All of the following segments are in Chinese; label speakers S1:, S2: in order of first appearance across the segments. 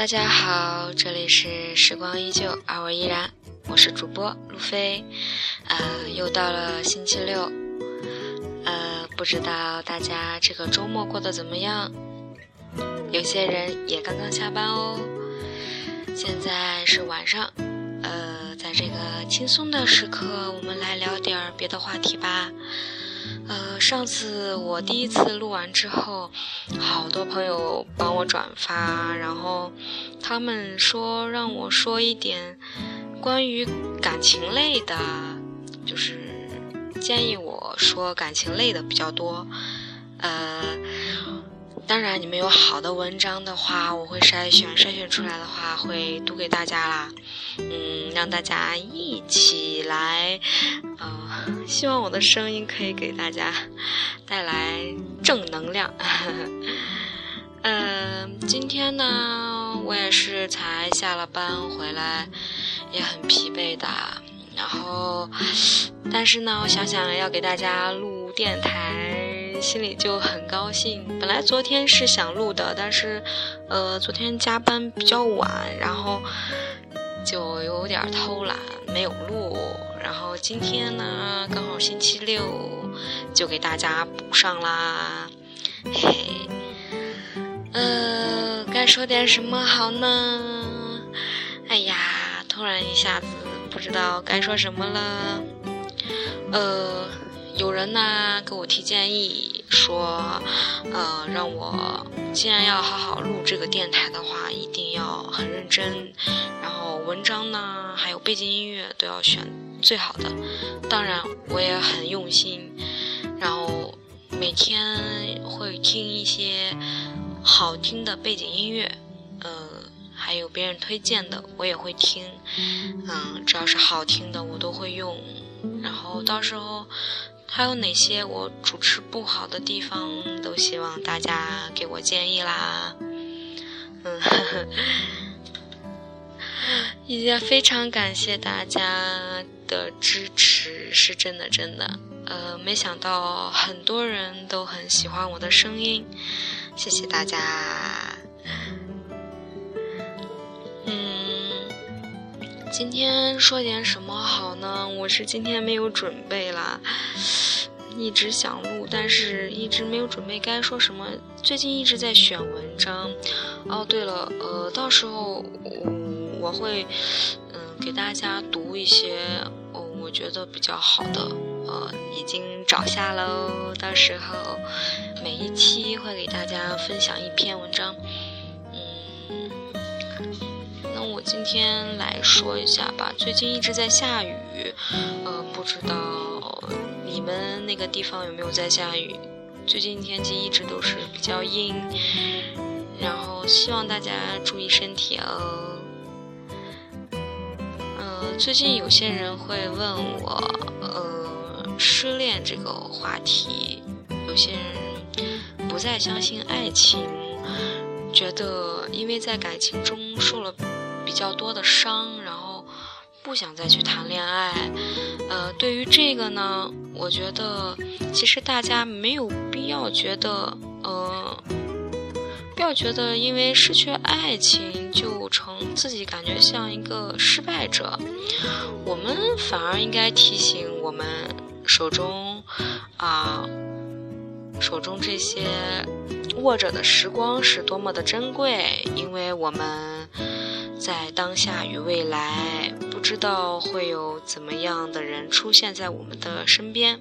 S1: 大家好，这里是时光依旧，而我依然，我是主播路飞。呃，又到了星期六，呃，不知道大家这个周末过得怎么样？有些人也刚刚下班哦。现在是晚上，呃，在这个轻松的时刻，我们来聊点别的话题吧。呃，上次我第一次录完之后，好多朋友帮我转发，然后他们说让我说一点关于感情类的，就是建议我说感情类的比较多。呃，当然你们有好的文章的话，我会筛选，筛选出来的话会读给大家啦。嗯，让大家一起来。啊，希望我的声音可以给大家带来正能量。嗯，今天呢，我也是才下了班回来，也很疲惫的。然后，但是呢，我想想要给大家录电台，心里就很高兴。本来昨天是想录的，但是，呃，昨天加班比较晚，然后就有点偷懒，没有录。然后今天呢，刚好星期六，就给大家补上啦。嘿嘿，呃，该说点什么好呢？哎呀，突然一下子不知道该说什么了。呃，有人呢给我提建议说，呃，让我既然要好好录这个电台的话，一定要很认真，然后文章呢还有背景音乐都要选。最好的，当然我也很用心，然后每天会听一些好听的背景音乐，呃，还有别人推荐的我也会听，嗯，只要是好听的我都会用，然后到时候还有哪些我主持不好的地方，都希望大家给我建议啦，嗯。呵呵也非常感谢大家的支持，是真的，真的。呃，没想到很多人都很喜欢我的声音，谢谢大家。今天说点什么好呢？我是今天没有准备啦，一直想录，但是一直没有准备该说什么。最近一直在选文章。哦，对了，呃，到时候。我我会，嗯，给大家读一些，哦，我觉得比较好的，呃，已经找下喽。到时候每一期会给大家分享一篇文章，今天来说一下吧。最近一直在下雨，呃，不知道你们那个地方有没有在下雨？最近天气一直都是比较阴，然后希望大家注意身体哦。呃最近有些人会问我，呃，失恋这个话题，有些人不再相信爱情，觉得因为在感情中受了比较多的伤，然后不想再去谈恋爱。呃，对于这个呢，我觉得其实大家没有必要觉得，呃。不要觉得因为失去爱情就成自己感觉像一个失败者，我们反而应该提醒我们手中啊手中这些握着的时光是多么的珍贵，因为我们在当下与未来不知道会有怎么样的人出现在我们的身边。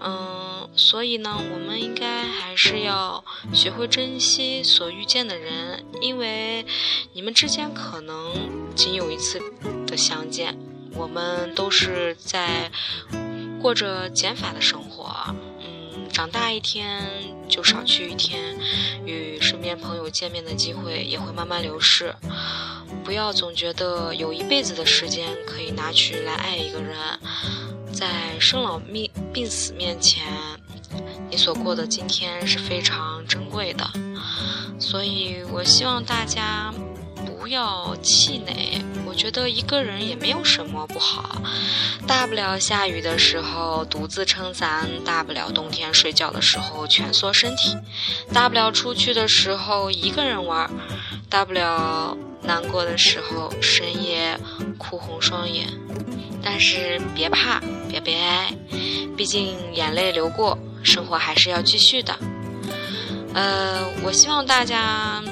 S1: 嗯，所以呢，我们应该还是要学会珍惜所遇见的人，因为你们之间可能仅有一次的相见。我们都是在过着减法的生活，长大一天就少去一天，与身边朋友见面的机会也会慢慢流逝。不要总觉得有一辈子的时间可以拿去来爱一个人。在生老病病死面前，你所过的今天是非常珍贵的，所以我希望大家不要气馁。
S2: 觉得一个人也没有什么不好，大不了下雨的时候独自撑伞，大不了冬天睡觉的时候蜷缩身体，大不了出去的时候一个人玩，大不了难过的时候深夜哭红双眼。但是别怕，别悲哀，毕竟眼泪流过，生活还是要继续的。呃，我希望大家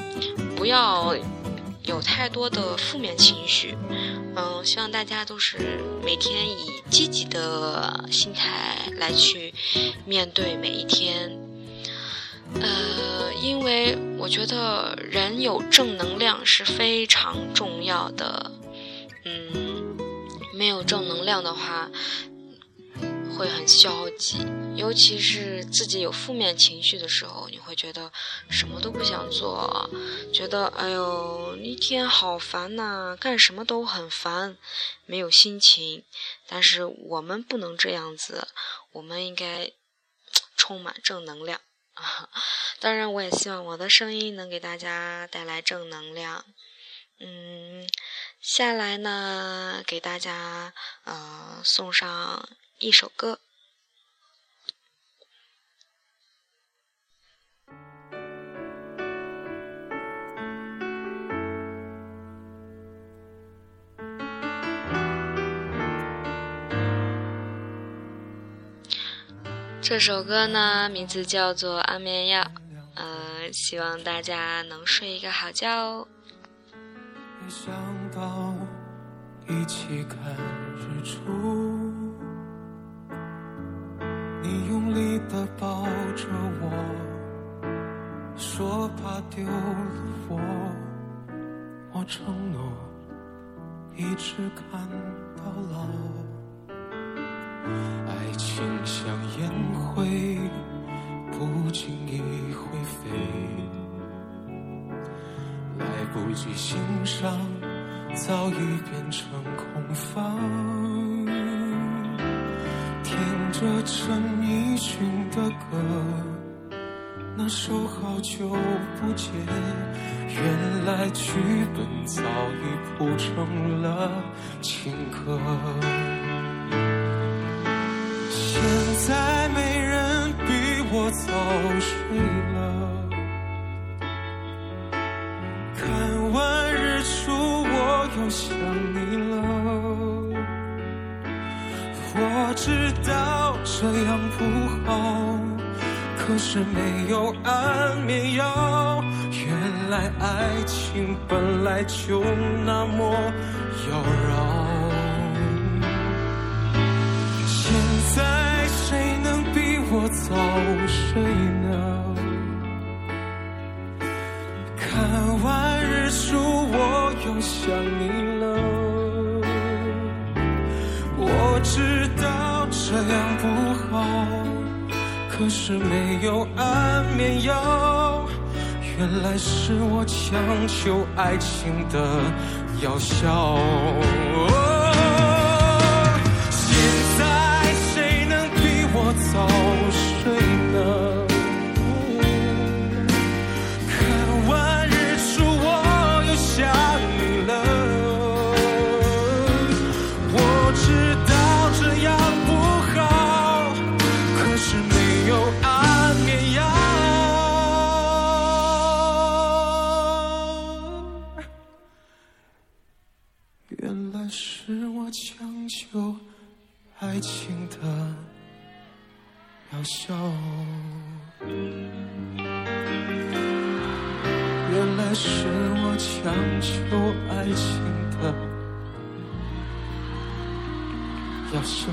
S2: 不要。有太多的负面情绪，嗯，希望大家都是每天以积极的心态来去面对每一天，呃，因为我觉得人有正能量是非常重要的，嗯，没有正能量的话。会很消极，尤其是自己有负面情绪的时候，你会觉得什么都不想做，觉得哎呦一天好烦呐，干什么都很烦，没有心情。但是我们不能这样子，我们应该充满正能量。当然，我也希望我的声音能给大家带来正能量。嗯，下来呢，给大家呃送上。一首歌，这首歌呢，名字叫做《安眠药》，呃，希望大家能睡一个好觉哦。没想到一起看日出。你用力的抱着我，说怕丢了我。我承诺一直看到老。爱情像烟灰，不经意会飞，来不及欣赏，早已变成空房。听着陈奕迅的歌，那首好久不见，原来剧本早已铺成了情歌。现在没人逼我早睡了，看完日出我又想你了。我知道这样不好，可是没有安眠药。原来爱情本来就那么妖娆。现在谁能比我早睡呢？看完日出我又想你了。我知道这样好，可是没有安眠药，原来是我强求爱情的药效。现在谁能比我早睡呢？原来是我强求爱情的渺小，原来是我强求爱情的渺小。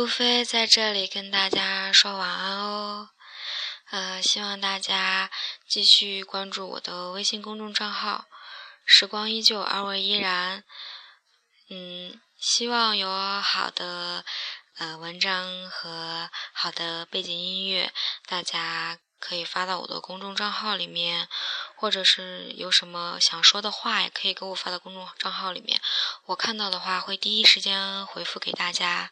S2: 路飞在这里跟大家说晚安哦，呃，希望大家继续关注我的微信公众账号“时光依旧，而我依然”。嗯，希望有好的呃文章和好的背景音乐，大家可以发到我的公众账号里面，或者是有什么想说的话，也可以给我发到公众账号里面，我看到的话会第一时间回复给大家。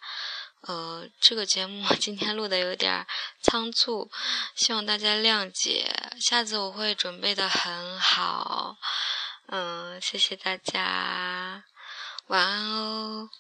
S1: 呃，这个节目今天录的有点仓促，希望大家谅解。下次我会准备的很好。嗯，谢谢大家，晚安哦。